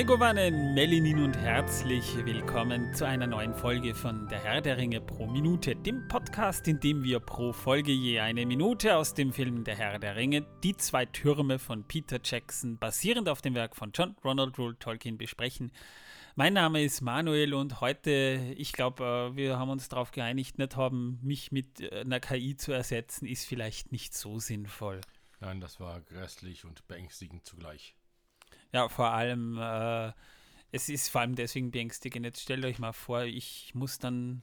Megovanen, Melinin und herzlich willkommen zu einer neuen Folge von Der Herr der Ringe pro Minute, dem Podcast, in dem wir pro Folge je eine Minute aus dem Film Der Herr der Ringe, die zwei Türme von Peter Jackson, basierend auf dem Werk von John Ronald Rule Tolkien, besprechen. Mein Name ist Manuel und heute, ich glaube, äh, wir haben uns darauf geeinigt, nicht haben, mich mit äh, einer KI zu ersetzen, ist vielleicht nicht so sinnvoll. Nein, das war grässlich und beängstigend zugleich. Ja, vor allem, äh, es ist vor allem deswegen beängstigend. Jetzt stellt euch mal vor, ich muss dann,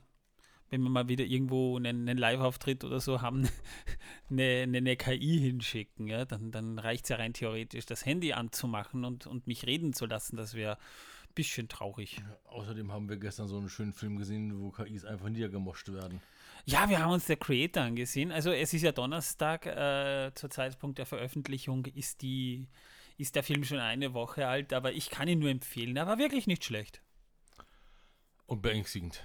wenn wir mal wieder irgendwo einen, einen Live-Auftritt oder so haben, eine, eine, eine, KI hinschicken. Ja? Dann, dann reicht es ja rein theoretisch, das Handy anzumachen und, und mich reden zu lassen. Das wäre ein bisschen traurig. Ja, außerdem haben wir gestern so einen schönen Film gesehen, wo KIs einfach niedergemoscht werden. Ja, wir haben uns der Creator angesehen. Also es ist ja Donnerstag, äh, zur Zeitpunkt der Veröffentlichung ist die ist der Film schon eine Woche alt, aber ich kann ihn nur empfehlen. Er war wirklich nicht schlecht. Und beängstigend.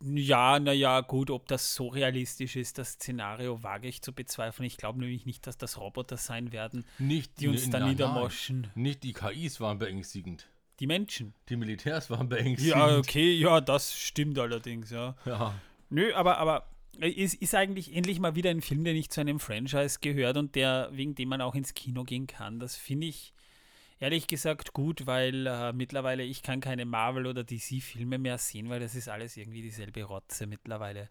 Ja, naja, gut, ob das so realistisch ist, das Szenario wage ich zu bezweifeln. Ich glaube nämlich nicht, dass das Roboter sein werden, nicht, die uns da niedermoschen. Nicht die KIs waren beängstigend. Die Menschen. Die Militärs waren beängstigend. Ja, okay, ja, das stimmt allerdings, ja. Ja. Nö, aber, aber ist, ist eigentlich endlich mal wieder ein Film, der nicht zu einem Franchise gehört und der, wegen dem man auch ins Kino gehen kann. Das finde ich ehrlich gesagt gut, weil äh, mittlerweile ich kann keine Marvel- oder DC-Filme mehr sehen, weil das ist alles irgendwie dieselbe Rotze mittlerweile.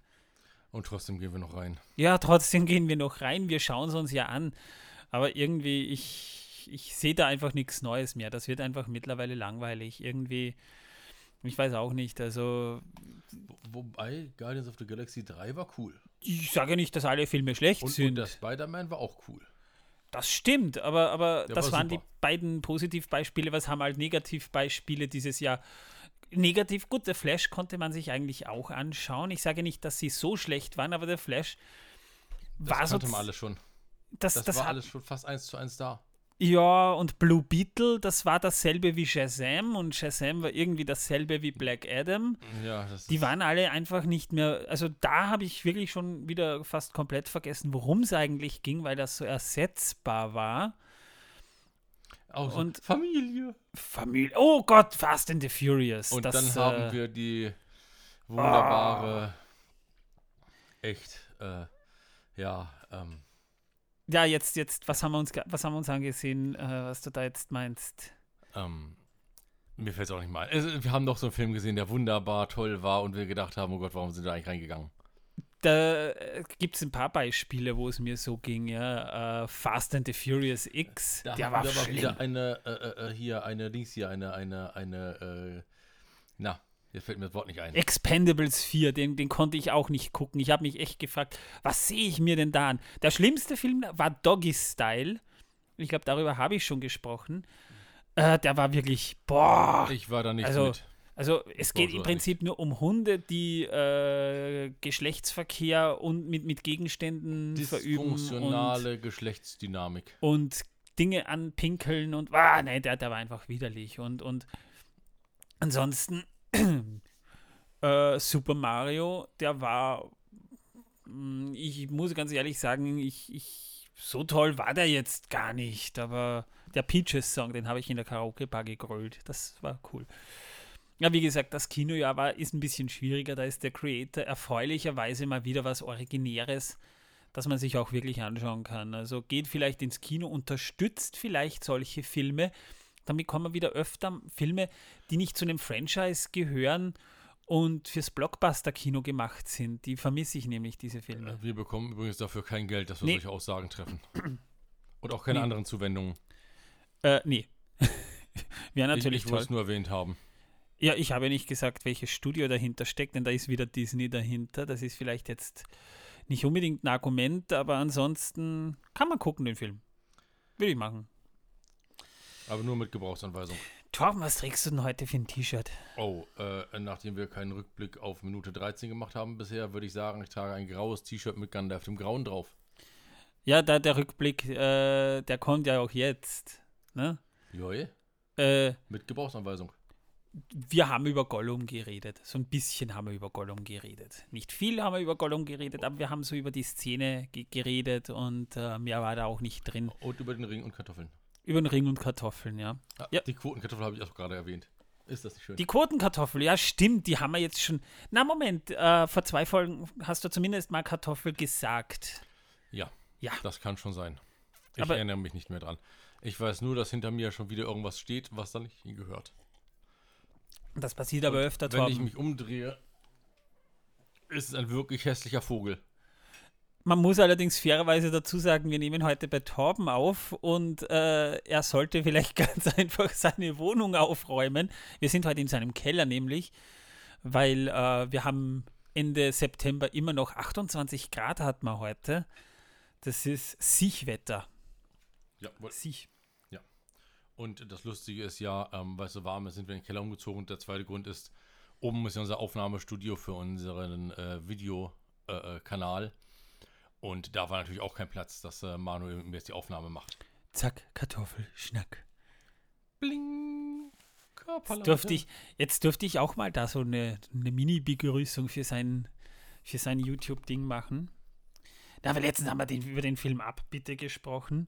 Und trotzdem gehen wir noch rein. Ja, trotzdem gehen wir noch rein. Wir schauen es uns ja an. Aber irgendwie, ich, ich sehe da einfach nichts Neues mehr. Das wird einfach mittlerweile langweilig. Irgendwie ich weiß auch nicht, also. Wobei Guardians of the Galaxy 3 war cool. Ich sage nicht, dass alle Filme schlecht und, sind. Und der Spider-Man war auch cool. Das stimmt, aber, aber das war waren super. die beiden Positivbeispiele. Was haben halt Negativbeispiele dieses Jahr? Negativ, gut, der Flash konnte man sich eigentlich auch anschauen. Ich sage nicht, dass sie so schlecht waren, aber der Flash das war so. Das kannte man alles schon. Das, das, das war alles schon fast eins zu eins da. Ja, und Blue Beetle, das war dasselbe wie Shazam und Shazam war irgendwie dasselbe wie Black Adam. Ja, Die waren alle einfach nicht mehr, also da habe ich wirklich schon wieder fast komplett vergessen, worum es eigentlich ging, weil das so ersetzbar war. Also und Familie. Familie. Oh Gott, Fast and the Furious. Und das, dann haben äh, wir die wunderbare, oh. echt, äh, ja, ähm, ja, jetzt, jetzt, was haben wir uns, was haben wir uns angesehen, äh, was du da jetzt meinst? Ähm, mir fällt es auch nicht mal ein. Also, wir haben doch so einen Film gesehen, der wunderbar toll war und wir gedacht haben, oh Gott, warum sind wir eigentlich reingegangen? Da äh, gibt es ein paar Beispiele, wo es mir so ging, ja. Äh, Fast and the Furious X, da der war, war wieder eine, äh, äh, äh, hier, eine Dings hier, eine, eine, eine, na, Jetzt fällt mir das Wort nicht ein. Expendables 4, den, den konnte ich auch nicht gucken. Ich habe mich echt gefragt, was sehe ich mir denn da an? Der schlimmste Film war Doggy Style. Ich glaube, darüber habe ich schon gesprochen. Äh, der war wirklich, boah. Ich war da nicht also, mit. Also es geht im Prinzip nicht. nur um Hunde, die äh, Geschlechtsverkehr und mit, mit Gegenständen verüben. Funktionale Geschlechtsdynamik. Und Dinge anpinkeln und, ah, nein, der, der war einfach widerlich. Und, und ansonsten äh, Super Mario, der war, mm, ich muss ganz ehrlich sagen, ich, ich, so toll war der jetzt gar nicht, aber der Peaches-Song, den habe ich in der Karaoke-Bar gegrölt. Das war cool. Ja, wie gesagt, das Kinojahr war, ist ein bisschen schwieriger. Da ist der Creator erfreulicherweise mal wieder was Originäres, das man sich auch wirklich anschauen kann. Also geht vielleicht ins Kino, unterstützt vielleicht solche Filme, dann bekommen wir wieder öfter Filme, die nicht zu einem Franchise gehören und fürs Blockbuster-Kino gemacht sind. Die vermisse ich nämlich, diese Filme. Wir bekommen übrigens dafür kein Geld, dass wir nee. solche Aussagen treffen. Und auch keine nee. anderen Zuwendungen. Äh, nee. Wäre natürlich ich, ich wollte es nur erwähnt haben. Ja, ich habe nicht gesagt, welches Studio dahinter steckt, denn da ist wieder Disney dahinter. Das ist vielleicht jetzt nicht unbedingt ein Argument, aber ansonsten kann man gucken, den Film. Will ich machen. Aber nur mit Gebrauchsanweisung. Torben, was trägst du denn heute für ein T-Shirt? Oh, äh, nachdem wir keinen Rückblick auf Minute 13 gemacht haben bisher, würde ich sagen, ich trage ein graues T-Shirt mit Gandalf dem Grauen drauf. Ja, da der Rückblick, äh, der kommt ja auch jetzt. Ne? Joi. Äh, mit Gebrauchsanweisung. Wir haben über Gollum geredet. So ein bisschen haben wir über Gollum geredet. Nicht viel haben wir über Gollum geredet, aber wir haben so über die Szene geredet und äh, mehr war da auch nicht drin. Und über den Ring und Kartoffeln. Über den Ring und Kartoffeln, ja. Ah, Ja. Die Quotenkartoffel habe ich auch gerade erwähnt. Ist das nicht schön? Die Quotenkartoffel, ja, stimmt, die haben wir jetzt schon. Na, Moment, äh, vor zwei Folgen hast du zumindest mal Kartoffel gesagt. ja, Ja. das kann schon sein. Ich Aber- erinnere mich nicht mehr dran. Ich weiß nur, dass hinter mir schon wieder irgendwas steht, was da nicht hingehört. Das passiert aber öfter, Wenn ich Torben. mich umdrehe, ist es ein wirklich hässlicher Vogel. Man muss allerdings fairerweise dazu sagen, wir nehmen heute bei Torben auf und äh, er sollte vielleicht ganz einfach seine Wohnung aufräumen. Wir sind heute in seinem Keller nämlich, weil äh, wir haben Ende September immer noch 28 Grad hat man heute. Das ist Sichwetter. Ja, wohl. Sich. Und das Lustige ist ja, ähm, weil es so warm ist, sind wir in den Keller umgezogen. Und der zweite Grund ist, oben ist ja unser Aufnahmestudio für unseren äh, Videokanal. Und da war natürlich auch kein Platz, dass äh, Manuel mir jetzt die Aufnahme macht. Zack, Kartoffel, Schnack. Bling! Jetzt dürfte ich, jetzt dürfte ich auch mal da so eine, eine Mini-Begrüßung für sein, für sein YouTube-Ding machen. Da wir letztens haben wir den, über den Film Abbitte gesprochen.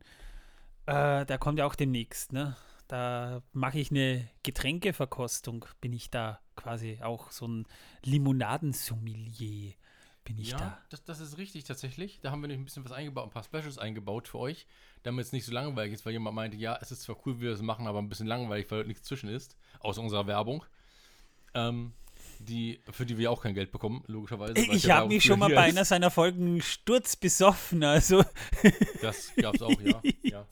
Äh, da kommt ja auch demnächst, ne? Da mache ich eine Getränkeverkostung. Bin ich da quasi auch so ein Limonadensommelier. Bin ich Ja, da. das, das ist richtig tatsächlich. Da haben wir nämlich ein bisschen was eingebaut, ein paar Specials eingebaut für euch, damit es nicht so langweilig ist, weil jemand meinte, ja, es ist zwar cool, wie wir das machen, aber ein bisschen langweilig, weil nichts zwischen ist, außer unserer Werbung. Ähm, die, für die wir auch kein Geld bekommen, logischerweise. Ich habe mich schon mal bei einer seiner Folgen sturzbesoffen. Also, Das gab es auch, ja.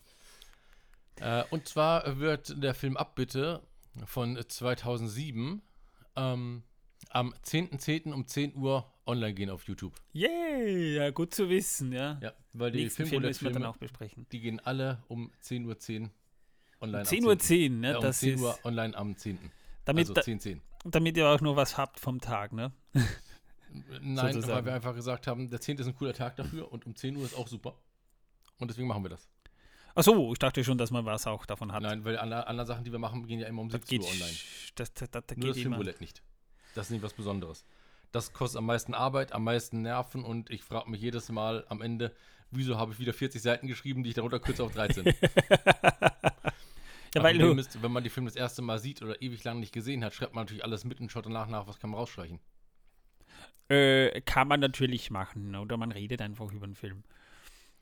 ja. Äh, und zwar wird der Film Abbitte von 2007 ähm, am 10.10. um 10 Uhr online gehen auf YouTube. yay, ja, gut zu wissen, ja. Ja, weil die Nächsten Film müssen wir dann auch besprechen. die gehen alle um 10.10 Uhr online. am 10.10 Uhr, 10., ne? Ja, um das 10 ist, Uhr online am 10. damit, also da, 10.10. damit ihr auch nur was habt vom Tag, ne? Nein, weil sozusagen. wir einfach gesagt haben, der 10. ist ein cooler Tag dafür und um 10 Uhr ist auch super. Und deswegen machen wir das. Achso, ich dachte schon, dass man was auch davon hat. Nein, weil alle anderen Sachen, die wir machen, gehen ja immer um das 17 geht, Uhr online. das, das, das, das Nur das. Filmroulette nicht. Das ist nicht was Besonderes. Das kostet am meisten Arbeit, am meisten Nerven und ich frage mich jedes Mal am Ende, wieso habe ich wieder 40 Seiten geschrieben, die ich darunter kürze auf 13. Ja, weil du, ist, wenn man die Filme das erste Mal sieht oder ewig lang nicht gesehen hat, schreibt man natürlich alles mit und schaut danach nach, was kann man rausstreichen. äh, kann man natürlich machen, oder man redet einfach über den Film.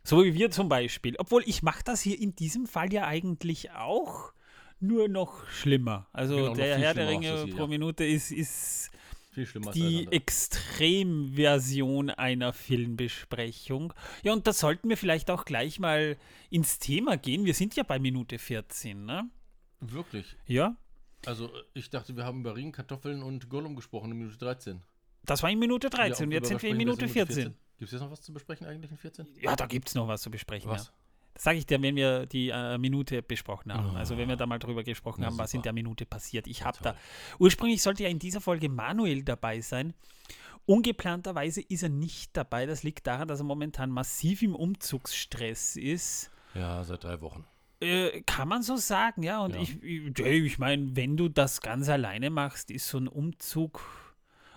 So wie wir zum Beispiel. Obwohl, ich mache das hier in diesem Fall ja eigentlich auch, nur noch schlimmer. Also Genau, der Herr der Ringe pro. Minute ist, ist Viel schlimmer die. Extremversion einer Filmbesprechung. Ja, und da sollten wir vielleicht auch gleich mal ins Thema gehen. Wir sind ja bei Minute 14, ne? Wirklich. Ja, Also ich dachte, wir haben über Ringen, Kartoffeln und Gollum gesprochen in Minute 13. das war in Minute 13 und Ja, jetzt sind wir in Minute 14. Gibt es jetzt noch was zu besprechen eigentlich in 14? Ja, da gibt es noch was zu besprechen. Was? Ja. Das sage ich dir, wenn wir die äh, Minute besprochen haben. Oh. Also wenn wir da mal drüber gesprochen Na, haben, was in super. der Minute passiert. Ich habe da. Ursprünglich sollte ja in dieser Folge Manuel dabei sein. Ungeplanterweise ist er nicht dabei. Das liegt daran, dass er momentan massiv im Umzugsstress ist. Ja, seit drei Wochen. Äh, kann man so sagen, ja. Und Ja. ich, ich, ich meine, wenn du das ganz alleine machst, ist so ein Umzug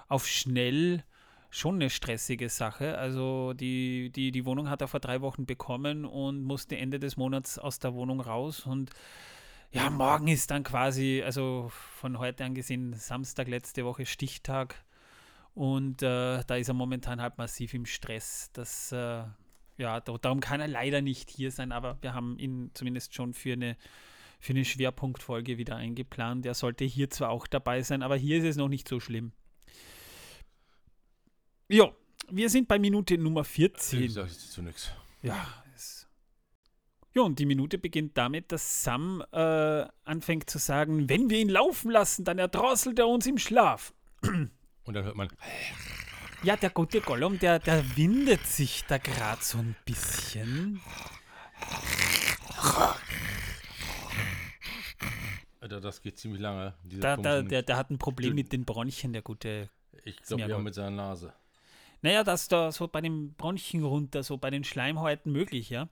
auf schnell schon eine stressige Sache. Also die, die, die Wohnung hat er vor drei Wochen bekommen und musste Ende des Monats aus der Wohnung raus. Und ja, morgen ist dann quasi, also von heute angesehen, Samstag letzte Woche Stichtag. Und äh, da ist er momentan halt massiv im Stress. Das, äh, ja, da, darum kann er leider nicht hier sein, aber wir haben ihn zumindest schon für eine, für eine Schwerpunktfolge wieder eingeplant. Er sollte hier zwar auch dabei sein, aber hier ist es noch nicht so schlimm. Ja, wir sind bei Minute Nummer Ich 14. sage jetzt zu nichts. Ja, es ja, und die Minute beginnt damit, dass Sam äh, anfängt zu sagen, wenn wir ihn laufen lassen, dann erdrosselt er uns im Schlaf. Und dann hört man, Ja, der gute Gollum, der, der windet sich da gerade so ein bisschen. Alter, das geht ziemlich lange. Da, da, der, der hat ein Problem mit den Bronchien, der gute. ich glaube, ja mit seiner Nase. Naja, das da so bei den Bronchien runter, so bei den Schleimhäuten möglich, ja.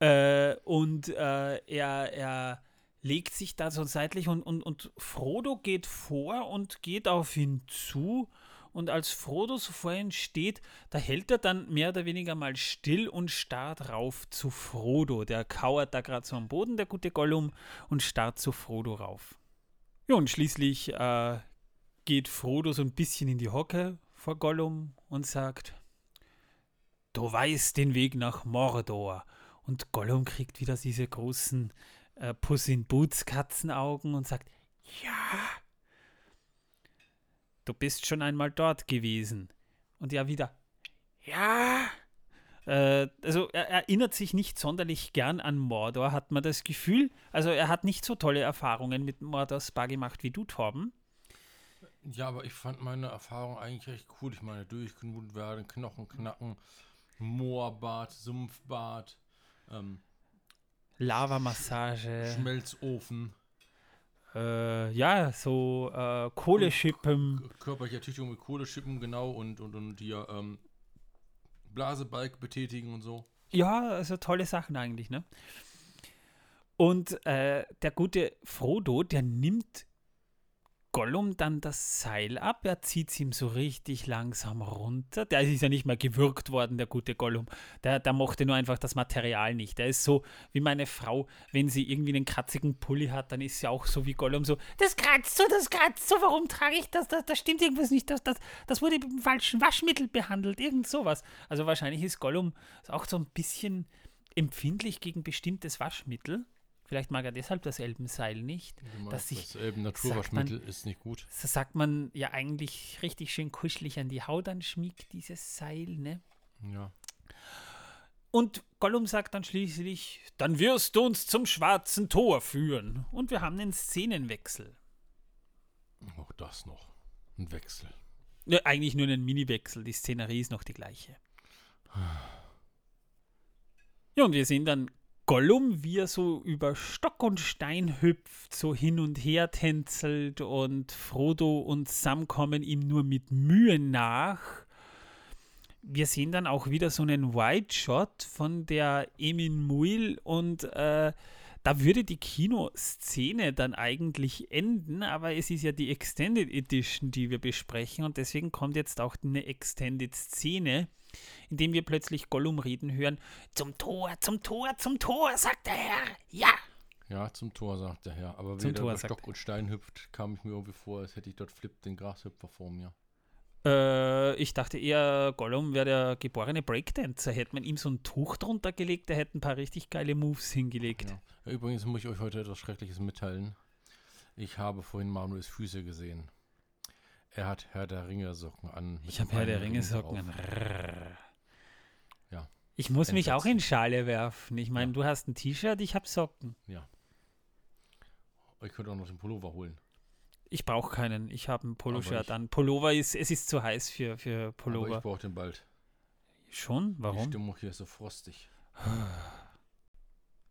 Äh, und äh, er, er legt sich da so seitlich und, und, und Frodo geht vor und geht auf ihn zu und als Frodo so vor ihm steht, da hält er dann mehr oder weniger mal still und starrt rauf zu Frodo. Der kauert da gerade so am Boden, der gute Gollum, und starrt zu Frodo rauf. Ja, und schließlich äh, geht Frodo so ein bisschen in die Hocke vor Gollum und sagt, Du weißt den Weg nach Mordor. Und Gollum kriegt wieder diese großen äh, Puss in Boots Katzenaugen und sagt, ja, du bist schon einmal dort gewesen. Und er wieder, ja. Äh, also er erinnert sich nicht sonderlich gern an Mordor, hat man das Gefühl. Also er hat nicht so tolle Erfahrungen mit Mordor Spa gemacht wie du, Torben. Ja, aber ich fand meine Erfahrung eigentlich recht cool. Ich meine, durchgenut werden, Knochen knacken, Moorbad, Sumpfbad, ähm, Lavamassage. Schmelzofen, Äh, ja, so äh, Kohleschippen. Körperliche Ertüchtigung mit Kohleschippen, genau, und, und, und hier ähm, Blasebalg betätigen und so. Ja, also tolle Sachen eigentlich, ne? Und äh, der gute Frodo, der nimmt Gollum dann das Seil ab, er zieht es ihm so richtig langsam runter. Der ist ja nicht mal gewürgt worden, der gute Gollum. Der, der mochte nur einfach das Material nicht. Der ist so wie meine Frau, wenn sie irgendwie einen kratzigen Pulli hat, dann ist sie auch so wie Gollum so, das kratzt so, das kratzt so, warum trage ich das? Da, da stimmt irgendwas nicht, das, das, das wurde mit dem falschen Waschmittel behandelt, irgend sowas. Also wahrscheinlich ist Gollum auch so ein bisschen empfindlich gegen bestimmtes Waschmittel. Vielleicht mag er deshalb das Elbenseil nicht. Meinst, Dass sich- das Elben Naturwaschmittel ist nicht gut. So sagt man ja eigentlich richtig schön kuschelig an die Haut anschmiegt, dieses Seil, ne? Ja. Und Gollum sagt dann schließlich, dann wirst du uns zum schwarzen Tor führen. Und wir haben einen Szenenwechsel. Auch das noch. Ein Wechsel. Ja, eigentlich nur einen Mini-Wechsel, die Szenerie ist noch die gleiche. Ja, und wir sehen dann Gollum, wie er so über Stock und Stein hüpft, so hin und her tänzelt und Frodo und Sam kommen ihm nur mit Mühe nach. Wir sehen dann auch wieder so einen Wide-Shot von der Emin Muil und äh, da würde die Kinoszene dann eigentlich enden, aber es ist ja die Extended Edition, die wir besprechen und deswegen kommt jetzt auch eine Extended Szene, in dem wir plötzlich Gollum reden hören. Zum Tor, zum Tor, zum Tor, sagt der Herr. Ja. Ja, zum Tor, sagt der Herr. Aber wenn er über Stock und Stein hüpft, kam ich mir irgendwie vor, als hätte ich dort Flip den Grashüpfer vor mir. Äh, ich dachte eher, Gollum wäre der geborene Breakdancer. Hätte man ihm so ein Tuch drunter gelegt, der hätte ein paar richtig geile Moves hingelegt. Ja. Übrigens muss ich euch heute etwas Schreckliches mitteilen. Ich habe vorhin Manuels Füße gesehen. Er hat Herr der Ringe Socken an. Ich habe Herr der Ringe Ring Socken an. Ja. Ich muss mich auch in. Schale werfen. Ich meine, Ja. du hast ein T-Shirt, ich habe Socken. Ich könnte auch noch den Pullover holen. Ich brauche keinen. Ich habe ein Aber Poloshirt an. Pullover ist, es ist zu heiß für, für Aber Pullover. ich brauche den bald. Schon? Die Warum? Stimmung hier ist so frostig.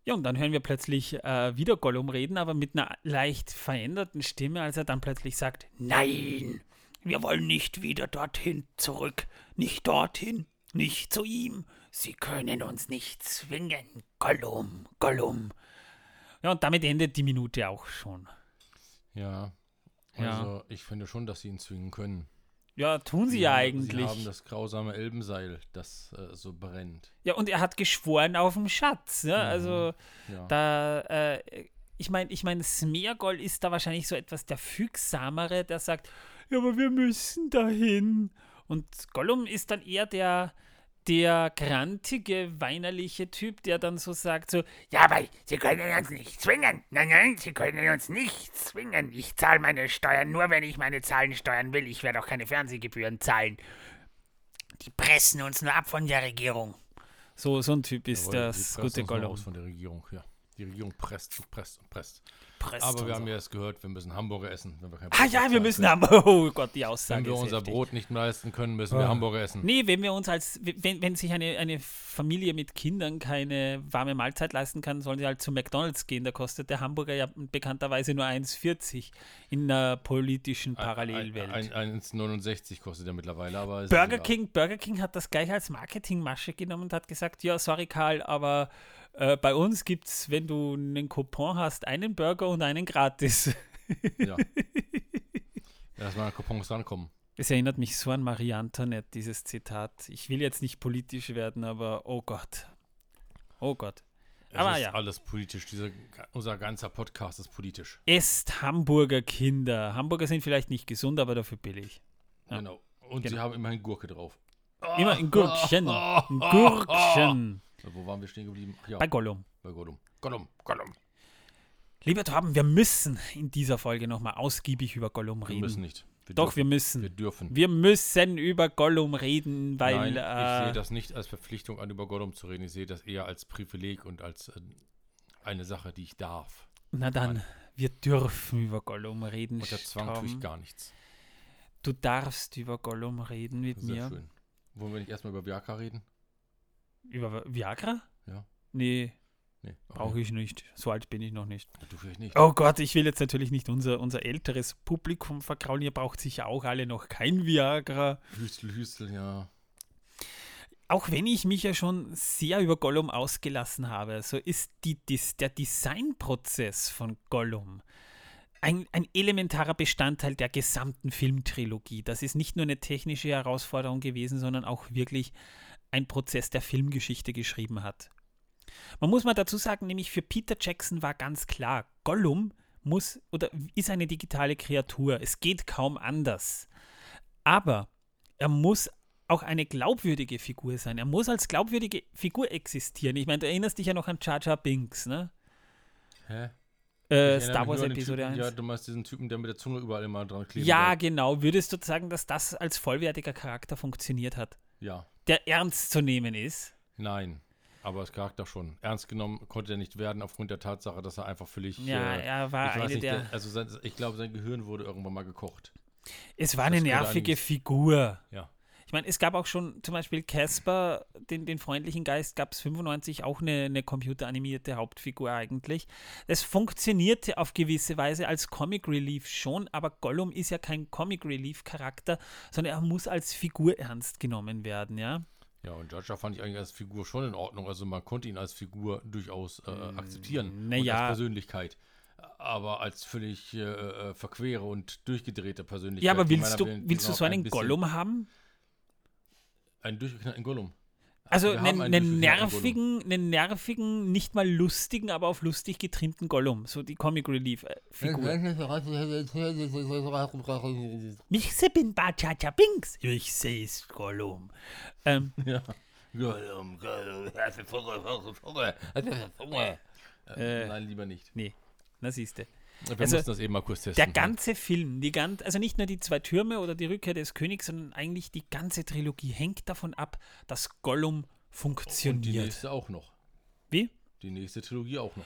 Ja, und dann hören wir plötzlich äh, wieder Gollum reden, aber mit einer leicht veränderten Stimme, als er dann plötzlich sagt, Nein, wir wollen nicht wieder dorthin zurück, nicht dorthin, nicht zu ihm. Sie können uns nicht zwingen, Gollum, Gollum. Ja, und damit endet die Minute auch schon. Ja. Ja. Also, ich finde schon, dass sie ihn zwingen können. Ja, tun sie ja haben- eigentlich. Sie haben das grausame Elbenseil, das äh, so brennt. ja, und er hat geschworen auf dem Schatz. Ja? Mhm. Also Ja. da, äh, ich meine, ich mein, Smeagol ist da wahrscheinlich so etwas der Fügsamere, der sagt, ja, aber wir müssen dahin. Und Gollum ist dann eher der, der grantige, weinerliche Typ, der dann so sagt, so, Ja, aber Sie können uns nicht zwingen. Nein, nein, Sie können uns nicht zwingen. Ich zahle meine Steuern nur, wenn ich meine Zahlen steuern will. Ich werde auch keine Fernsehgebühren zahlen. Die pressen uns nur ab von der Regierung. so, so ein Typ ist Jawohl, das gute uns nur Gollum. Aus von der Regierung, ja. Die Regierung presst und presst und presst. Presst Aber wir haben ja erst gehört, wir müssen Hamburger essen, wenn wir kein Ah ja, wir müssen haben. Oh Gott, die Aussage Wenn wir unser heftig. Brot nicht leisten können, müssen wir Ah. Hamburger essen. Nee, wenn wir uns als, wenn, wenn sich eine, eine Familie mit Kindern keine warme Mahlzeit leisten kann, sollen sie halt zu McDonalds gehen. Da kostet der Hamburger ja bekannterweise nur 1,40 in einer politischen Parallelwelt. Ein, ein, 1,69 kostet er mittlerweile, aber es ist Burger. King, Burger King hat das gleich als Marketingmasche genommen und hat gesagt, ja, sorry Karl, aber äh, bei uns gibt es, wenn du einen Coupon hast, einen Burger und einen gratis. Ja. Erstmal an Coupons rankommen. Es erinnert mich so an Marie Antoinette, dieses Zitat. Ich will jetzt nicht politisch werden, aber oh Gott. Oh Gott. Es Aber ist ja. alles politisch. Dieser, unser ganzer Podcast ist politisch. Esst Hamburger Kinder. Hamburger sind vielleicht nicht gesund, aber dafür billig. Ja. Genau. Und Genau. sie haben immerhin Gurke drauf. Immer ein Gurkchen. Ein Gurkchen. So, Wo waren wir stehen geblieben? Ach ja, Bei Gollum. bei Gollum. Gollum, Gollum. Lieber Torben, wir müssen in dieser Folge nochmal ausgiebig über Gollum Wir reden. müssen nicht. Wir Doch, dürfen. wir müssen. Wir dürfen. Wir müssen über Gollum reden, weil. Nein, ich äh, sehe das nicht als Verpflichtung an, über Gollum zu reden. Ich sehe das eher als Privileg und als äh, eine Sache, die ich darf. na dann, wir dürfen über Gollum reden. Unter Zwang tue ich Torben. gar nichts. Du darfst über Gollum reden mit Sehr mir. schön. Wollen wir nicht erstmal über Viagra reden? Über Viagra? Ja. Nee, Nee, brauche ich nicht. So alt bin ich noch nicht. Du vielleicht nicht. Oh Gott, ich will jetzt natürlich nicht unser, unser älteres Publikum verkraulen. Ihr braucht sicher auch alle noch kein Viagra. Hüstel, Hüstel, ja. Auch wenn ich mich ja schon sehr über Gollum ausgelassen habe, so ist die, dis, der Designprozess von Gollum ein, ein elementarer Bestandteil der gesamten Filmtrilogie. Das ist nicht nur eine technische Herausforderung gewesen, sondern auch wirklich ein Prozess, der Filmgeschichte geschrieben hat. Man muss mal dazu sagen, nämlich für Peter Jackson war ganz klar, Gollum muss oder ist eine digitale Kreatur. Es geht kaum anders. Aber er muss auch eine glaubwürdige Figur sein. Er muss als glaubwürdige Figur existieren. Ich meine, du erinnerst dich ja noch an Jar Jar Binks, ne? Hä? Äh, Star Wars Episode Typen, 1. Ja, du meinst diesen Typen, der mit der Zunge überall immer dran klebt. Ja, bleibt. genau. Würdest du sagen, dass das als vollwertiger Charakter funktioniert hat? Ja. Der ernst zu nehmen ist? Nein. Aber als Charakter schon. Ernst genommen konnte er nicht werden, aufgrund der Tatsache, dass er einfach völlig. Ja, äh, er war eine nicht, der. also sein, ich glaube, sein Gehirn wurde irgendwann mal gekocht. Es war eine das könnte nervige Figur. Ja. Ich meine, es gab auch schon zum Beispiel Casper, den, den freundlichen Geist, gab es 95 auch eine, eine computeranimierte Hauptfigur eigentlich. Es funktionierte auf gewisse Weise als Comic Relief schon, aber Gollum ist ja kein Comic Relief Charakter, sondern er muss als Figur ernst genommen werden, ja. Ja, und Jar fand ich eigentlich als Figur schon in Ordnung. Also man konnte ihn als Figur durchaus äh, akzeptieren. na und als Persönlichkeit. Aber als völlig äh, äh, verquere und durchgedrehte Persönlichkeit. Ja, aber willst du, willst du so ein einen bisschen- Gollum haben? Einen durchgeknallten Gollum. Also einen, einen einen durchgeknallten nervigen, einen nervigen, nicht mal lustigen, aber auf lustig getrimmten Gollum. So die Comic Relief äh, Figur. Ich bin Bachacha Binks. Ich seh's Gollum. Ähm, Ja. Gollum, Gollum. Äh, Äh, Nein, lieber nicht. na siehste. Wir also, mussten das eben mal kurz testen. Der ganze Film, die gan also nicht nur die zwei Türme oder die Rückkehr des Königs, sondern eigentlich die ganze Trilogie hängt davon ab, dass Gollum Und die funktioniert. nächste auch noch. Wie? Die nächste Trilogie auch noch.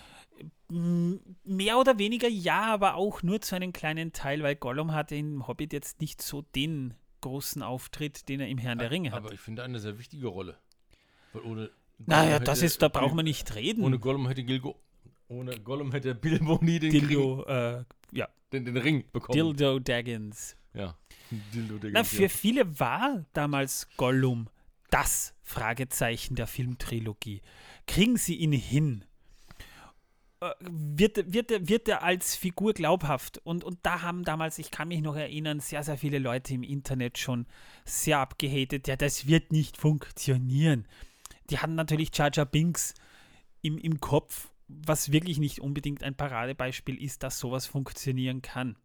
Mehr oder weniger ja, aber auch nur zu einem kleinen Teil, weil Gollum hat im Hobbit jetzt nicht so den großen Auftritt, den er im Herrn der Ringe hat. Aber ich finde eine sehr wichtige Rolle. Weil ohne naja, Gollum das hätte ist, da braucht Bil- man nicht reden. Ohne Gollum hätte Gilgo. Ohne Gollum hätte Bilbo nie den, Dildo, äh, ja, Ring, den, den Ring bekommen. Dildo Daggins. Ja. Dildo, der Na, für ja. viele war damals Gollum das Fragezeichen der Filmtrilogie. Kriegen sie ihn hin? Äh, Wird, wird, er- wird er als Figur glaubhaft? Und, und da haben damals, ich kann mich noch erinnern, sehr, sehr viele Leute im Internet schon sehr abgehatet. Ja, das wird nicht funktionieren. Die hatten natürlich Jar Binks im, im Kopf, was wirklich nicht unbedingt ein Paradebeispiel ist, dass sowas funktionieren kann.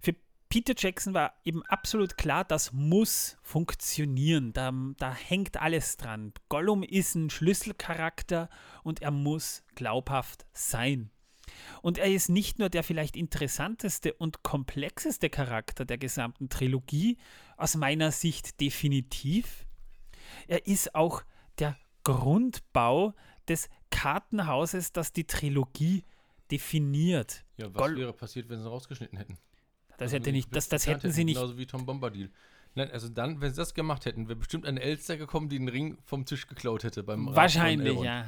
Für Peter Jackson war eben absolut klar, das muss funktionieren. Da, da hängt alles dran. Gollum ist ein Schlüsselcharakter und er muss glaubhaft sein. Und er ist nicht nur der vielleicht interessanteste und komplexeste Charakter der gesamten Trilogie, aus meiner Sicht definitiv. Er ist auch der Grundbau des Kartenhauses, das die Trilogie definiert. Ja, was Goll- wäre passiert, wenn sie rausgeschnitten hätten? Das, Also hätte nicht, das, das hätten sie nicht. Genauso wie Tom Bombadil. Nein, also dann, wenn sie das gemacht hätten, wäre bestimmt eine Elster gekommen, die den Ring vom Tisch geklaut hätte beim Wahrscheinlich, ja.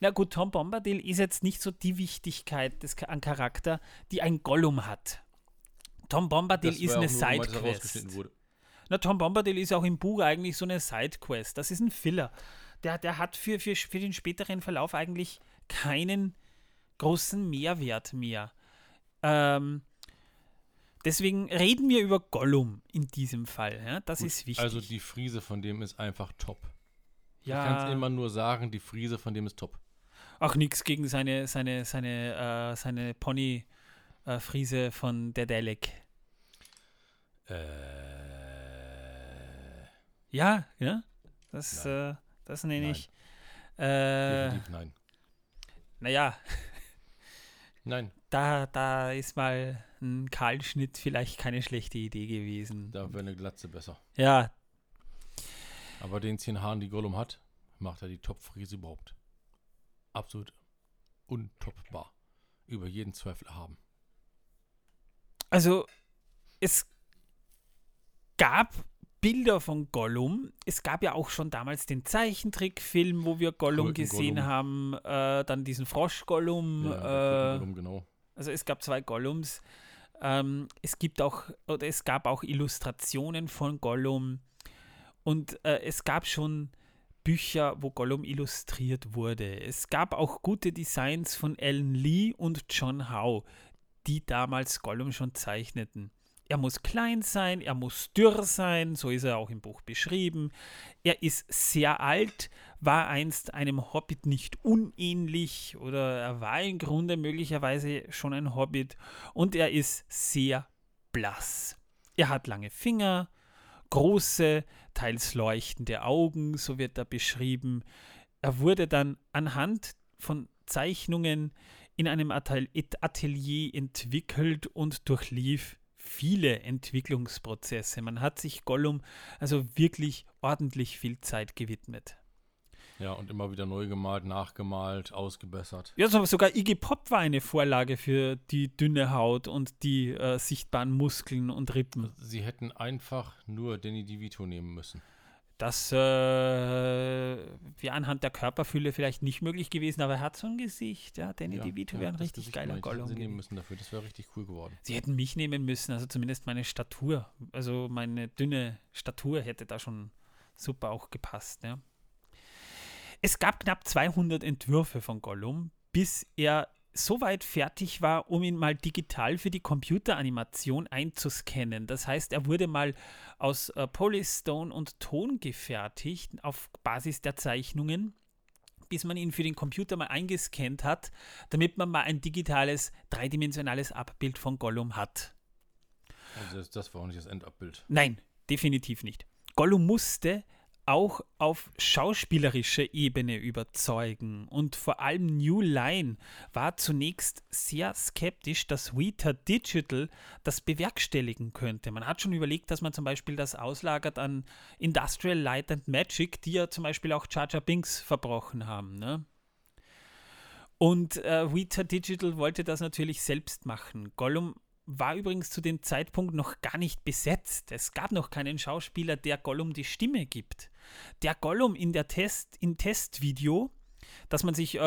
Na gut, Tom Bombadil ist jetzt nicht so die Wichtigkeit des, an Charakter, die ein Gollum hat. Tom Bombadil Das ist eine Sidequest. Na, Tom Bombadil ist auch im Buch eigentlich so eine Sidequest. Das ist ein Filler. Der, der hat für, für, für den späteren Verlauf eigentlich keinen großen Mehrwert mehr. Ähm, Deswegen reden wir über Gollum in diesem Fall. Ja? Das Gut, ist wichtig. Also die Friese von dem ist einfach top. ja, Ich kann es immer nur sagen, die Friese von dem ist top. auch nichts gegen seine, seine, seine, äh, seine Pony-Friese von der Dalek. Äh, Ja, ja. Das, äh, das nenne Nein. ich. Äh, definitiv nein. naja, Nein, da, da ist mal ein Kahlschnitt vielleicht keine schlechte Idee gewesen. da wäre eine Glatze besser. Ja, Aber den zehn Haaren, die Gollum hat, macht er die Top-Friese überhaupt. Absolut untoppbar. Über jeden Zweifel haben. also es gab Bilder von Gollum. Es gab ja auch schon damals den Zeichentrickfilm, wo wir Gollum gesehen Gurken-Gollum. haben, äh, dann diesen Frosch-Gollum. Ja, äh, Gollum, genau. Also es gab zwei Gollums. Ähm, es gibt auch, oder es gab auch Illustrationen von Gollum. Und äh, es gab schon Bücher, wo Gollum illustriert wurde. Es gab auch gute Designs von Alan Lee und John Howe, die damals Gollum schon zeichneten. Er muss klein sein, er muss dürr sein, so ist er auch im Buch beschrieben. Er ist sehr alt, war einst einem Hobbit nicht unähnlich oder er war im Grunde möglicherweise schon ein Hobbit und er ist sehr blass. Er hat lange Finger, große, teils leuchtende Augen, so wird er beschrieben. Er wurde dann anhand von Zeichnungen in einem Atel- Atelier entwickelt und durchlief viele Entwicklungsprozesse. Man hat sich Gollum also wirklich ordentlich viel Zeit gewidmet. Ja, und immer wieder neu gemalt, nachgemalt, ausgebessert. Ja, so- sogar Iggy Pop war eine Vorlage für die dünne Haut und die äh, sichtbaren Muskeln und Rippen. Sie hätten einfach nur Danny DeVito nehmen müssen. Das äh, wäre anhand der Körperfülle vielleicht nicht möglich gewesen, aber er hat so ein Gesicht. Ja, Danny Ja, DeVito ja, wäre ein richtig Gesicht geiler Gollum. Sie nehmen müssen dafür. Das wäre richtig cool geworden. Sie hätten mich nehmen müssen, also zumindest meine Statur. Also meine dünne Statur hätte da schon super auch gepasst. Ja. Es gab knapp 200 Entwürfe von Gollum, bis er so weit fertig war, um ihn mal digital für die Computeranimation einzuscannen. Das heißt, er wurde mal aus äh, Polystone und Ton gefertigt auf Basis der Zeichnungen, bis man ihn für den Computer mal eingescannt hat, damit man mal ein digitales, dreidimensionales Abbild von Gollum hat. Also das war auch nicht das Endabbild. Nein, definitiv nicht. Gollum musste auch auf schauspielerischer Ebene überzeugen und vor allem New Line war zunächst sehr skeptisch, dass Weta Digital das bewerkstelligen könnte. Man hat schon überlegt, dass man zum Beispiel das auslagert an Industrial Light and Magic, die ja zum Beispiel auch Jar Binks verbrochen haben. Ne? Und äh, Weta Digital wollte das natürlich selbst machen. Gollum war übrigens zu dem Zeitpunkt noch gar nicht besetzt. Es gab noch keinen Schauspieler, der Gollum die Stimme gibt. Der Gollum in der Test, im Testvideo, das man sich äh,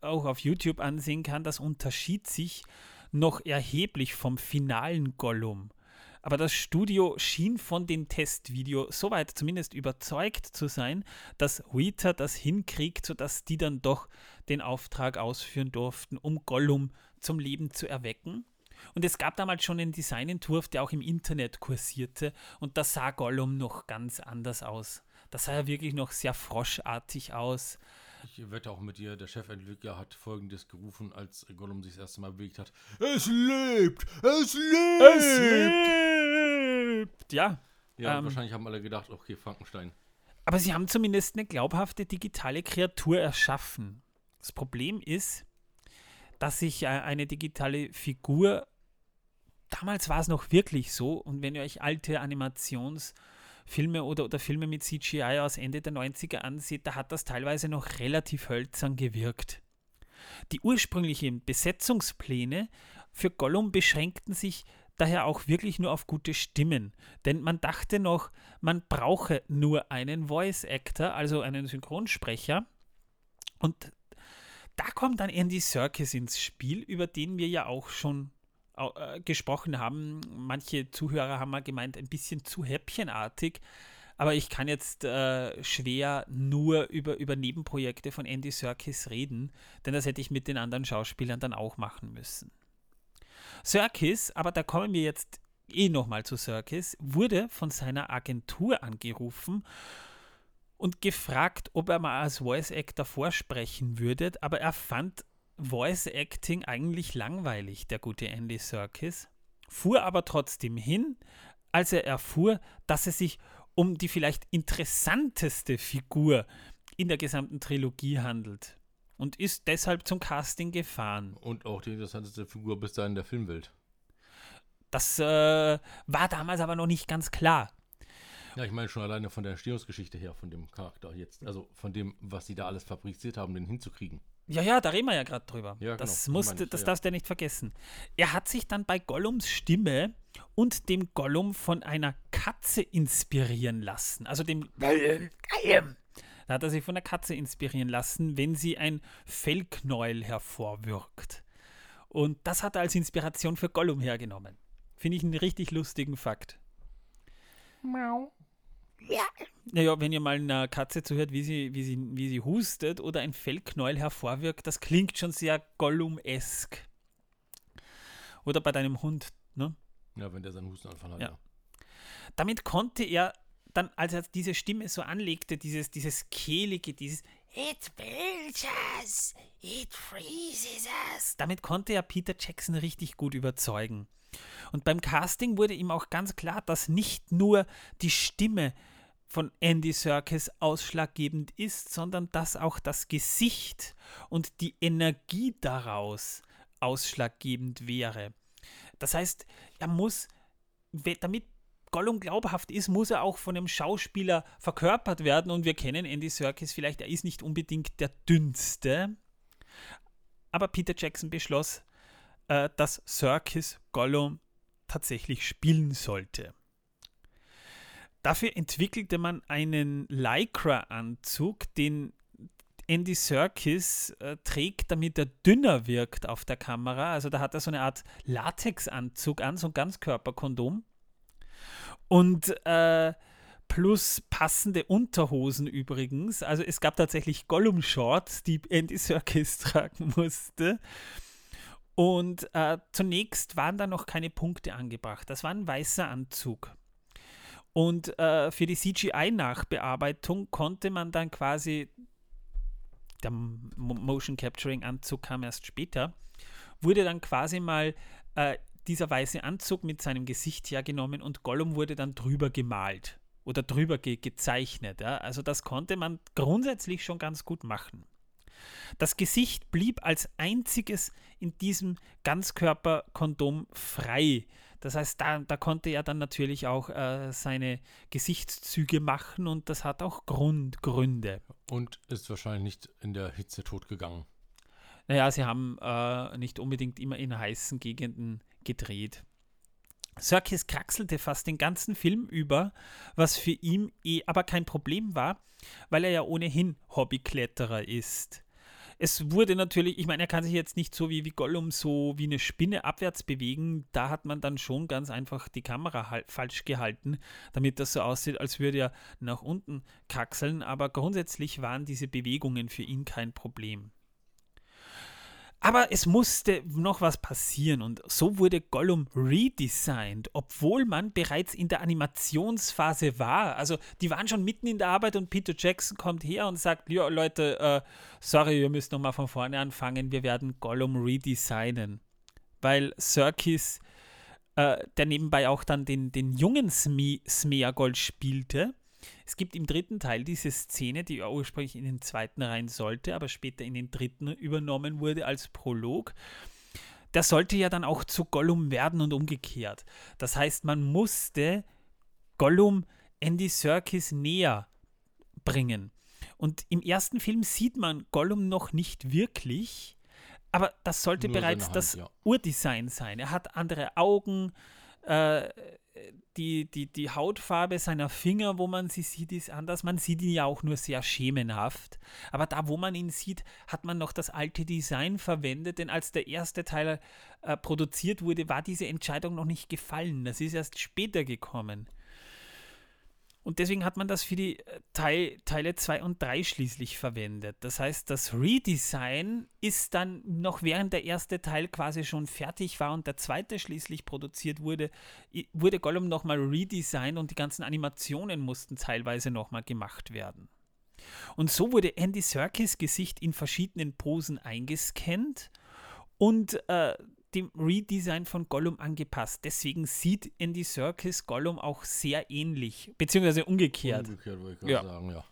auch auf YouTube ansehen kann, das unterschied sich noch erheblich vom finalen Gollum. Aber das Studio schien von dem Testvideo soweit zumindest überzeugt zu sein, dass Weta das hinkriegt, sodass die dann doch den Auftrag ausführen durften, um Gollum zum Leben zu erwecken. Und es gab damals schon einen Designentwurf, der auch im Internet kursierte. Und da sah Gollum noch ganz anders aus. Da sah er wirklich noch sehr froschartig aus. Ich wette auch mit dir, der Chefentwickler hat folgendes gerufen, als Gollum sich das erste Mal bewegt hat. Es lebt! Es lebt! lebt! Ja, Ja, Ähm. wahrscheinlich haben alle gedacht, okay, Frankenstein. aber sie haben zumindest eine glaubhafte digitale Kreatur erschaffen. Das Problem ist, dass sich äh, eine digitale Figur, damals war es noch wirklich so, und wenn ihr euch alte Animationsfilme oder, oder Filme mit CGI aus Ende der 90er ansieht, da hat das teilweise noch relativ hölzern gewirkt. Die ursprünglichen Besetzungspläne für Gollum beschränkten sich daher auch wirklich nur auf gute Stimmen. Denn man dachte noch, man brauche nur einen Voice Actor, also einen Synchronsprecher. Und da kommt dann Andy Serkis ins Spiel, über den wir ja auch schon äh, gesprochen haben. Manche Zuhörer haben mal gemeint, ein bisschen zu häppchenartig. Aber ich kann jetzt äh, schwer nur über, über Nebenprojekte von Andy Serkis reden, denn das hätte ich mit den anderen Schauspielern dann auch machen müssen. Serkis, aber da kommen wir jetzt eh nochmal zu Serkis, wurde von seiner Agentur angerufen und gefragt, ob er mal als Voice Actor vorsprechen würde, aber er fand Voice Acting eigentlich langweilig, der gute Andy Serkis, fuhr aber trotzdem hin, als er erfuhr, dass es sich um die vielleicht interessanteste Figur in der gesamten Trilogie handelt und ist deshalb zum Casting gefahren. Und auch die interessanteste Figur bis dahin der Filmwelt. Das äh, war damals aber noch nicht ganz klar. Ja, ich meine schon alleine von der Entstehungsgeschichte her, von dem Charakter jetzt, also von dem, was sie da alles fabriziert haben, den hinzukriegen. Ja, ja, da reden wir ja gerade drüber. Ja, das genau, musste, ich, das ja. darfst du ja nicht vergessen. Er hat sich dann bei Gollums Stimme und dem Gollum von einer Katze inspirieren lassen. Also dem, Gollum, Gollum. da hat er sich von der Katze inspirieren lassen, wenn sie ein Fellknäuel hervorwirkt. Und das hat er als Inspiration für Gollum hergenommen. Finde ich einen richtig lustigen Fakt. Ja, Naja, wenn ihr mal einer Katze zuhört, wie sie, wie sie, wie sie hustet oder ein Fellknäuel hervorwirkt, das klingt schon sehr Gollum-esk. Oder bei deinem Hund, ne? Ja, wenn der seinen Hustenanfall hat. Ja. Ja. Damit konnte er dann, als er diese Stimme so anlegte, dieses, dieses kehlige, dieses it builds us, it freezes us. damit konnte er Peter Jackson richtig gut überzeugen. Und beim Casting wurde ihm auch ganz klar, dass nicht nur die Stimme von Andy Serkis ausschlaggebend ist, sondern dass auch das Gesicht und die Energie daraus ausschlaggebend wäre. Das heißt, er muss, damit Gollum glaubhaft ist, muss er auch von einem Schauspieler verkörpert werden. Und wir kennen Andy Serkis vielleicht, er ist nicht unbedingt der dünnste. Aber Peter Jackson beschloss, äh, dass Serkis Gollum tatsächlich spielen sollte. Dafür entwickelte man einen Lycra-Anzug, den Andy Serkis äh, trägt, damit er dünner wirkt auf der Kamera. Also da hat er so eine Art Latexanzug an, so ein Ganzkörperkondom. Und äh, plus passende Unterhosen übrigens. Also es gab tatsächlich Gollum-Shorts, die Andy Serkis tragen musste. Und äh, zunächst waren da noch keine Punkte angebracht. Das war ein weißer Anzug. Und äh, für die CGI-Nachbearbeitung konnte man dann quasi, der Mo- Motion Capturing-Anzug kam erst später, wurde dann quasi mal äh, dieser weiße Anzug mit seinem Gesicht hergenommen und Gollum wurde dann drüber gemalt oder drüber ge gezeichnet. Ja? Also das konnte man grundsätzlich schon ganz gut machen. Das Gesicht blieb als einziges in diesem Ganzkörperkondom frei. Das heißt, da, da konnte er dann natürlich auch äh, seine Gesichtszüge machen und das hat auch Grund, Gründe. Und ist wahrscheinlich nicht in der Hitze totgegangen. Naja, sie haben äh, nicht unbedingt immer in heißen Gegenden gedreht. Serkis kraxelte fast den ganzen Film über, was für ihn eh aber kein Problem war, weil er ja ohnehin Hobbykletterer ist. Es wurde natürlich, ich meine, er kann sich jetzt nicht so wie, wie Gollum so wie eine Spinne abwärts bewegen. Da hat man dann schon ganz einfach die Kamera halt falsch gehalten, damit das so aussieht, als würde er nach unten kraxeln. Aber grundsätzlich waren diese Bewegungen für ihn kein Problem. Aber es musste noch was passieren und so wurde Gollum redesigned, obwohl man bereits in der Animationsphase war. Also die waren schon mitten in der Arbeit und Peter Jackson kommt her und sagt, ja Leute, äh, sorry, ihr müsst nochmal von vorne anfangen, wir werden Gollum redesignen. Weil Serkis, äh, der nebenbei auch dann den, den jungen Sme Smeagol spielte, es gibt im dritten Teil diese Szene, die ursprünglich in den zweiten rein sollte, aber später in den dritten übernommen wurde als Prolog. Der sollte ja dann auch zu Gollum werden und umgekehrt. Das heißt, man musste Gollum Andy Serkis näher bringen. Und im ersten Film sieht man Gollum noch nicht wirklich, aber das sollte Nur bereits seine das Hand, ja. Urdesign sein. Er hat andere Augen, äh, die, die, die Hautfarbe seiner Finger, wo man sie sieht, ist anders. Man sieht ihn ja auch nur sehr schemenhaft. Aber da, wo man ihn sieht, hat man noch das alte Design verwendet, denn als der erste Teil äh, produziert wurde, war diese Entscheidung noch nicht gefallen. Das ist erst später gekommen. Und deswegen hat man das für die äh, Teil, Teile 2 und 3 schließlich verwendet. Das heißt, das Redesign ist dann noch während der erste Teil quasi schon fertig war und der zweite schließlich produziert wurde, wurde Gollum nochmal redesigned und die ganzen Animationen mussten teilweise nochmal gemacht werden. Und so wurde Andy Serkis Gesicht in verschiedenen Posen eingescannt und äh, dem Redesign von Gollum angepasst. Deswegen sieht Andy Serkis Gollum auch sehr ähnlich, beziehungsweise umgekehrt. Umgekehrt würde ich gerade Ja. sagen, ja.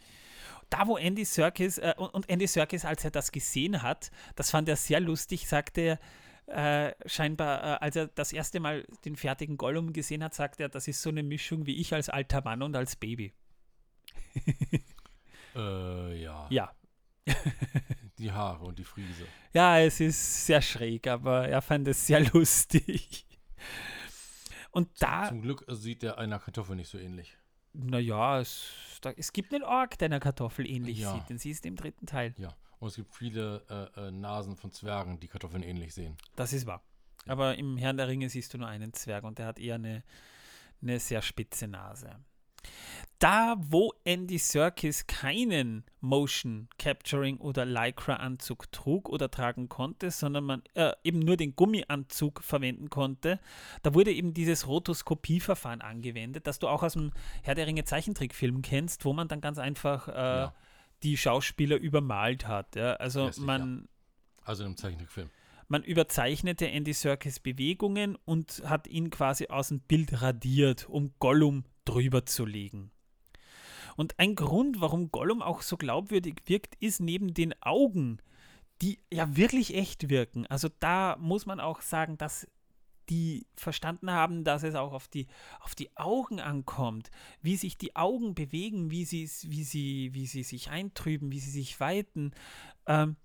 Da, wo Andy Serkis, äh, und, Andy Serkis, als er das gesehen hat, das fand er sehr lustig, sagte er, äh, scheinbar, äh, als er das erste Mal den fertigen Gollum gesehen hat, sagte er, das ist so eine Mischung wie ich als alter Mann und als Baby. Äh, ja. Ja. Die Haare und die Friese. Ja, es ist sehr schräg, aber er fand es sehr lustig. Und da, Zum Glück sieht der einer Kartoffel nicht so ähnlich. naja, es, da, es gibt einen Ork, der einer Kartoffel ähnlich Ja. sieht, den siehst du im dritten Teil. Ja. Und es gibt viele äh, äh, Nasen von Zwergen, die Kartoffeln ähnlich sehen. Das ist wahr. Aber im Herrn der Ringe siehst du nur einen Zwerg und der hat eher eine, eine sehr spitze Nase. Da, wo Andy Serkis keinen Motion Capturing oder Lycra-Anzug trug oder tragen konnte, sondern man äh, eben nur den Gummianzug verwenden konnte, da wurde eben dieses Rotoskopieverfahren angewendet, das du auch aus dem Herr der Ringe Zeichentrickfilm kennst, wo man dann ganz einfach äh, Ja. die Schauspieler übermalt hat. Ja? Also Lässig, man, Also in einem Zeichentrickfilm. man überzeichnete Andy Serkis Bewegungen und hat ihn quasi aus dem Bild radiert, um Gollum drüber zu legen. Und ein Grund, warum Gollum auch so glaubwürdig wirkt, ist neben den Augen, die ja wirklich echt wirken. Also da muss man auch sagen, dass die verstanden haben, dass es auch auf die, auf die Augen ankommt, wie sich die Augen bewegen, wie sie, wie sie, wie sie sich eintrüben, wie sie sich weiten. Ähm,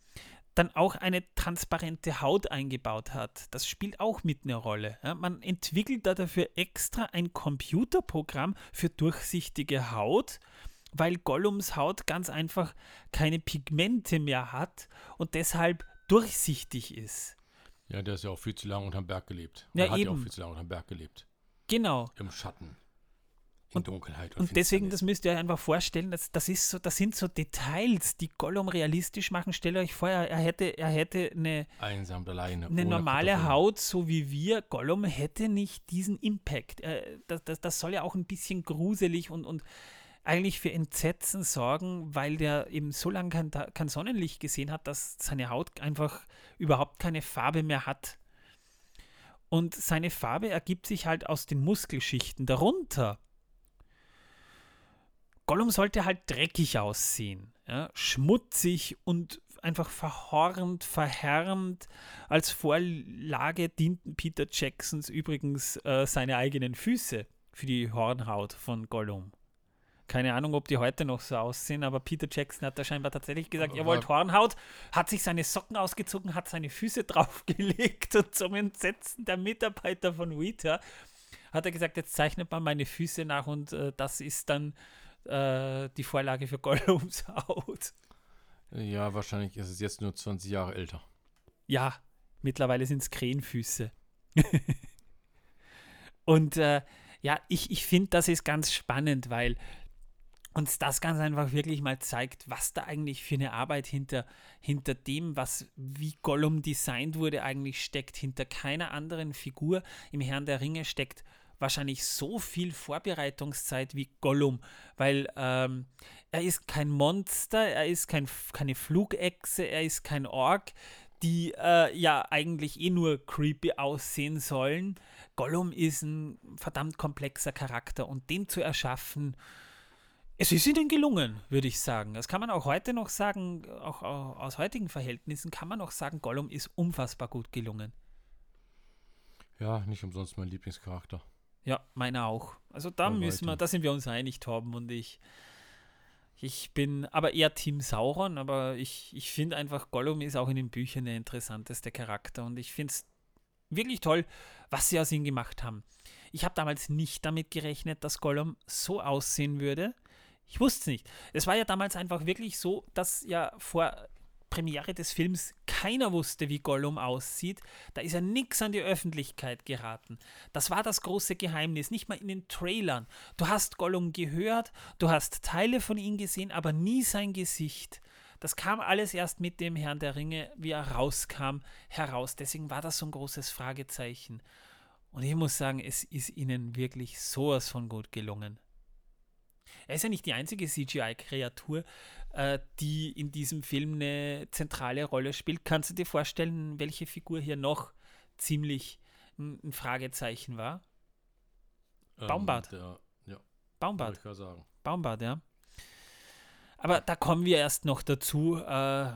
dann auch eine transparente Haut eingebaut hat. Das spielt auch mit eine Rolle. Ja, man entwickelt da dafür extra ein Computerprogramm für durchsichtige Haut, weil Gollums Haut ganz einfach keine Pigmente mehr hat und deshalb durchsichtig ist. Ja, der ist ja auch viel zu lange unterm Berg gelebt. Ja, Oder hat ja auch eben. viel zu lange unterm Berg gelebt. Genau. Im Schatten. In Dunkelheit. Und deswegen, das müsst ihr euch einfach vorstellen, das, das, ist so, das sind so Details, die Gollum realistisch machen. Stellt euch vor, er hätte, er hätte eine, Einsam alleine. eine normale. Haut, so wie wir, Gollum hätte nicht diesen Impact. Äh, das, das, das soll ja auch ein bisschen gruselig und, und eigentlich für Entsetzen sorgen, weil der eben so lange kein, kein Sonnenlicht gesehen hat, dass seine Haut einfach überhaupt keine Farbe mehr hat. Und seine Farbe ergibt sich halt aus den Muskelschichten darunter. Gollum sollte halt dreckig aussehen, ja? schmutzig und einfach verhornt, verhärmt. Als Vorlage dienten Peter Jacksons übrigens äh, seine eigenen Füße für die Hornhaut von Gollum. Keine Ahnung, ob die heute noch so aussehen, aber Peter Jackson hat da scheinbar tatsächlich gesagt, Aber- ihr wollt Hornhaut, hat sich seine Socken ausgezogen, hat seine Füße draufgelegt und zum Entsetzen der Mitarbeiter von Weta hat er gesagt, jetzt zeichnet man meine Füße nach und äh, das ist dann äh, die Vorlage für Gollums Haut. Ja, wahrscheinlich ist es jetzt nur 20 Jahre älter. Ja, mittlerweile sind es Krähenfüße. und äh, ja, ich, ich finde, das ist ganz spannend, weil uns das ganz einfach wirklich mal zeigt, was da eigentlich für eine Arbeit hinter, hinter dem, was wie Gollum designt wurde, eigentlich steckt. Hinter keiner anderen Figur im Herrn der Ringe steckt wahrscheinlich so viel Vorbereitungszeit wie Gollum, weil ähm, er ist kein Monster, er ist kein, keine Flugechse, er ist kein Ork, die äh, ja eigentlich eh nur creepy aussehen sollen. Gollum ist ein verdammt komplexer Charakter und den zu erschaffen, es ist ihnen gelungen, würde ich sagen. Das kann man auch heute noch sagen, auch, aus heutigen Verhältnissen kann man auch sagen, Gollum ist unfassbar gut gelungen. Ja, nicht umsonst mein Lieblingscharakter. Ja, meiner auch. Also da Bei müssen wir, da sind wir uns einig, Torben und ich. Ich bin aber eher Team Sauron, aber ich, ich finde einfach, Gollum ist auch in den Büchern der interessanteste Charakter und ich finde es wirklich toll, was sie aus ihm gemacht haben. Ich habe damals nicht damit gerechnet, dass Gollum so aussehen würde. Ich wusste es nicht. Es war ja damals einfach wirklich so, dass ja vor Premiere des Films keiner wusste, wie Gollum aussieht. Da ist ja nichts an die Öffentlichkeit geraten. Das war das große Geheimnis, nicht mal in den Trailern. Du hast Gollum gehört, du hast Teile von ihm gesehen, aber nie sein Gesicht. Das kam alles erst mit dem Herrn der Ringe, wie er rauskam, heraus. Deswegen war das so ein großes Fragezeichen. Und ich muss sagen, es ist ihnen wirklich sowas von gut gelungen. Er ist ja nicht die einzige CGI-Kreatur, äh, die in diesem Film eine zentrale Rolle spielt. Kannst du dir vorstellen, welche Figur hier noch ziemlich ein, Fragezeichen war? Ähm, Baumbart. Der, ja, Baumbart. ich sagen. Baumbart, ja. Aber da kommen wir erst noch dazu. Äh,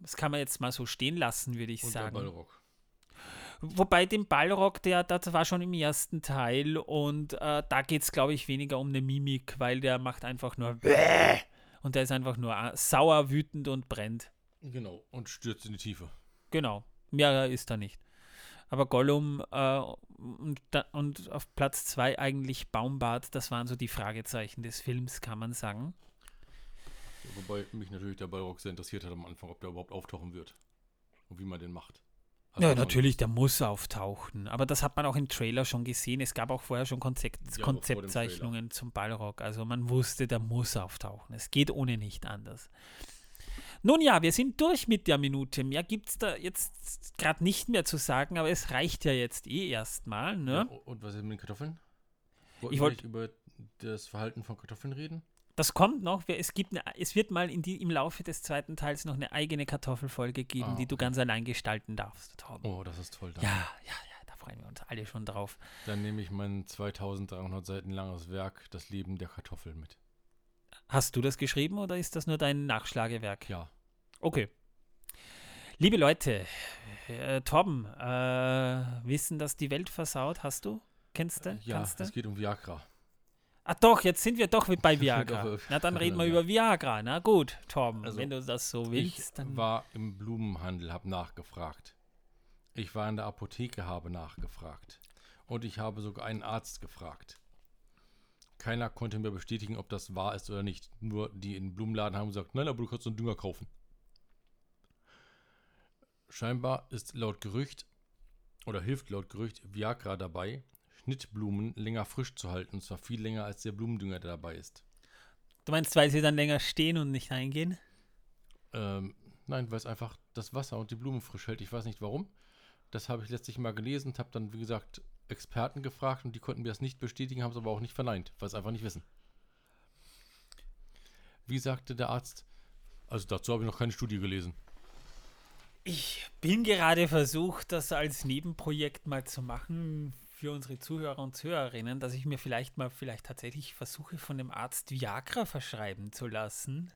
das kann man jetzt mal so stehen lassen, würde ich Und der sagen. Ballrock. Wobei den Ballrock, der das war schon im ersten Teil und äh, da geht es, glaube ich, weniger um eine Mimik, weil der macht einfach nur und der ist einfach nur äh, sauer, wütend und brennt. Genau. Und stürzt in die Tiefe. Genau. Mehr ist da nicht. Aber Gollum äh, und, da, und auf Platz zwei eigentlich Baumbart, das waren so die Fragezeichen des Films, kann man sagen. Wobei mich natürlich der Ballrock sehr interessiert hat am Anfang, ob der überhaupt auftauchen wird. Und wie man den macht. Also Ja, man- natürlich, der muss auftauchen. Aber das hat man auch im Trailer schon gesehen. Es gab auch vorher schon Konzept, Ja, Konzeptzeichnungen zum Ballrock. Also man wusste, der muss auftauchen. Es geht ohne nicht anders. Nun ja, wir sind durch mit der Minute. Mehr gibt es da jetzt gerade nicht mehr zu sagen, aber es reicht ja jetzt eh erstmal. Ja, Ne? und was ist mit den Kartoffeln? Wollten Ich wir wollt- nicht über das Verhalten von Kartoffeln reden? Das kommt noch. Es, gibt eine, es wird mal die, im Laufe des zweiten Teils noch eine eigene Kartoffelfolge geben, Ah, die du ganz allein gestalten darfst. Torben. Oh, das ist toll. Dann, Ja, ja, ja, da freuen wir uns alle schon drauf. dann nehme ich mein 2300 Seiten langes Werk, Das Leben der Kartoffel, mit. Hast du das geschrieben oder ist das nur dein Nachschlagewerk? Ja. Okay. Liebe Leute, äh, Torben, äh, Wissen, dass die Welt versaut, hast du? Kennst du? Äh, Ja, es geht um Viagra. Ach doch, jetzt sind wir doch mit bei Viagra. Äh, Na, dann reden wir über Viagra. Na gut, Torben, Also, wenn du das so Ich willst, dann... war im Blumenhandel, habe nachgefragt. Ich war in der Apotheke, habe nachgefragt. Und ich habe sogar einen Arzt gefragt. Keiner konnte mir bestätigen, ob das wahr ist oder nicht. Nur die in den Blumenladen haben gesagt, nein, aber du kannst so einen Dünger kaufen. Scheinbar ist laut Gerücht oder hilft laut Gerücht Viagra dabei, Schnittblumen länger frisch zu halten. Und zwar viel länger als der Blumendünger, der dabei ist. Du meinst, weil sie dann länger stehen und nicht eingehen? Ähm, nein, weil es einfach das Wasser und die Blumen frisch hält. Ich weiß nicht warum. Das habe ich letztlich mal gelesen und habe dann, wie gesagt, Experten gefragt und die konnten mir das nicht bestätigen, haben es aber auch nicht verneint, weil sie einfach nicht wissen. Wie sagte der Arzt? Also dazu habe ich noch keine Studie gelesen. Ich bin gerade versucht, das als Nebenprojekt mal zu machen für unsere Zuhörer und Zuhörerinnen, dass ich mir vielleicht mal vielleicht tatsächlich versuche, von dem Arzt Viagra verschreiben zu lassen,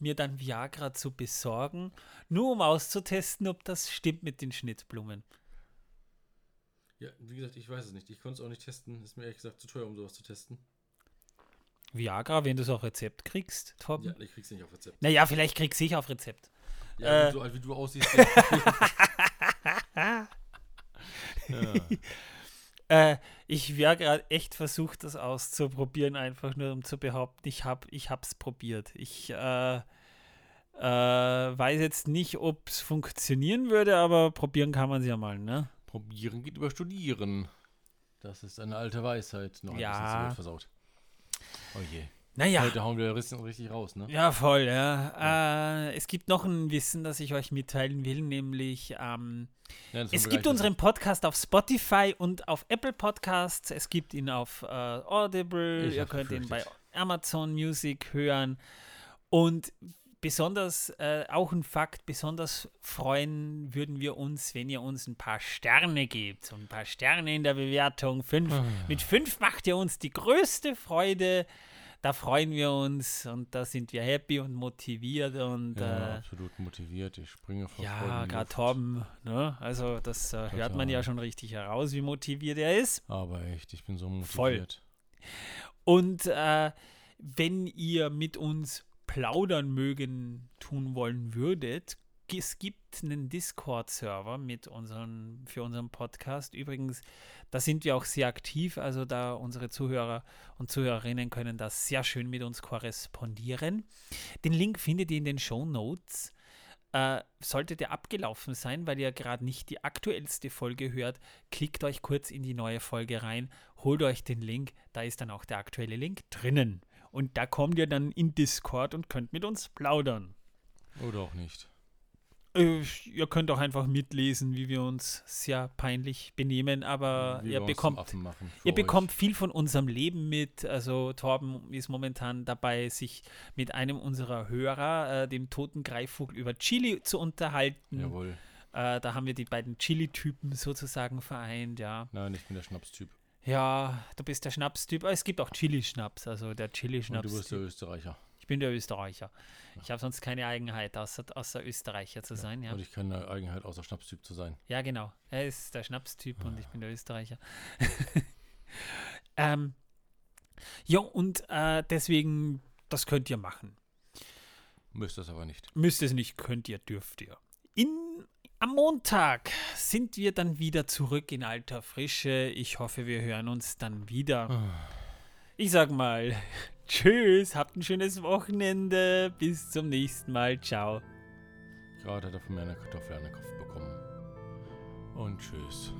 mir dann Viagra zu besorgen, nur um auszutesten, ob das stimmt mit den Schnittblumen. Ja, wie gesagt, ich weiß es nicht. Ich konnte es auch nicht testen. Ist mir ehrlich gesagt zu teuer, um sowas zu testen. Viagra, wenn du es auf Rezept kriegst, Torben? Ja, ich krieg's nicht auf Rezept. Naja, vielleicht kriegst du ich auf Rezept. Ja, Äh. so alt wie du aussiehst. ja. Äh, ich wäre gerade echt versucht, das auszuprobieren, einfach nur um zu behaupten, ich habe ich hab's probiert. Ich äh, äh, weiß jetzt nicht, ob es funktionieren würde, aber probieren kann man es ja mal, ne? Probieren geht über Studieren. Das ist eine alte Weisheit. Noch ein Ja. bisschen zu versaut. Oh je. Naja. Heute hauen wir richtig, richtig raus, ne? Ja, voll, ja. Äh, es gibt noch ein Wissen, das ich euch mitteilen will, nämlich ähm, Ja, es gibt unseren Podcast auf Spotify und auf Apple Podcasts. Es gibt ihn auf äh, Audible. Ich Ihr könnt ihn bei. Amazon Music hören. Und besonders, äh, auch ein Fakt, besonders freuen würden wir uns, wenn ihr uns ein paar Sterne gebt. So ein paar Sterne in der Bewertung. Fünf, Ah. Mit fünf macht ihr uns die größte Freude. Da freuen wir uns und da sind wir happy und motiviert und Ja, äh, absolut motiviert. Ich springe vor ja, gerade. Torben, ne? Also das äh, hört man ja schon richtig heraus, wie motiviert er ist. Aber echt, ich bin so Voll. motiviert. Und äh, wenn ihr mit uns plaudern mögen tun wollen würdet, es gibt einen Discord-Server mit unseren, für unseren Podcast. Übrigens, da sind wir auch sehr aktiv, also da unsere Zuhörer und Zuhörerinnen können da sehr schön mit uns korrespondieren. Den Link findet ihr in den Show Notes. Äh, sollte der abgelaufen sein, weil ihr gerade nicht die aktuellste Folge hört, klickt euch kurz in die neue Folge rein, holt euch den Link, da ist dann auch der aktuelle Link drinnen. Und da kommt ihr dann in Discord und könnt mit uns plaudern. Oder auch nicht. Äh, ihr könnt auch einfach mitlesen, wie wir uns sehr peinlich benehmen, aber ihr bekommt, ihr bekommt viel von unserem Leben mit. Also Torben ist momentan dabei, sich mit einem unserer Hörer, äh, dem toten Greifvogel, über Chili zu unterhalten. Jawohl. Äh, da haben wir die beiden Chili-Typen sozusagen vereint, ja. Nein, ich bin der Schnapstyp. Ja, du bist der Schnapstyp. aber Es gibt auch Chili-Schnaps, also der Und du bist Chili-Schnaps. der Österreicher. Ich bin der Österreicher. Ich habe sonst keine Eigenheit, außer, außer Österreicher zu sein, ja. Und ich keine Eigenheit außer Schnapstyp zu sein. Ja, genau. Er ist der Schnapstyp und ich bin der Österreicher. ähm, ja, und äh, deswegen, das könnt ihr machen. Müsst das aber nicht. Müsst es nicht, könnt ihr, dürft ihr. In, am Montag sind wir dann wieder zurück in alter Frische. Ich hoffe, wir hören uns dann wieder. Ich sag mal, tschüss, habt ein schönes Wochenende. Bis zum nächsten Mal. Ciao. Gerade hat er von mir eine Kartoffel an den Kopf bekommen. Und tschüss.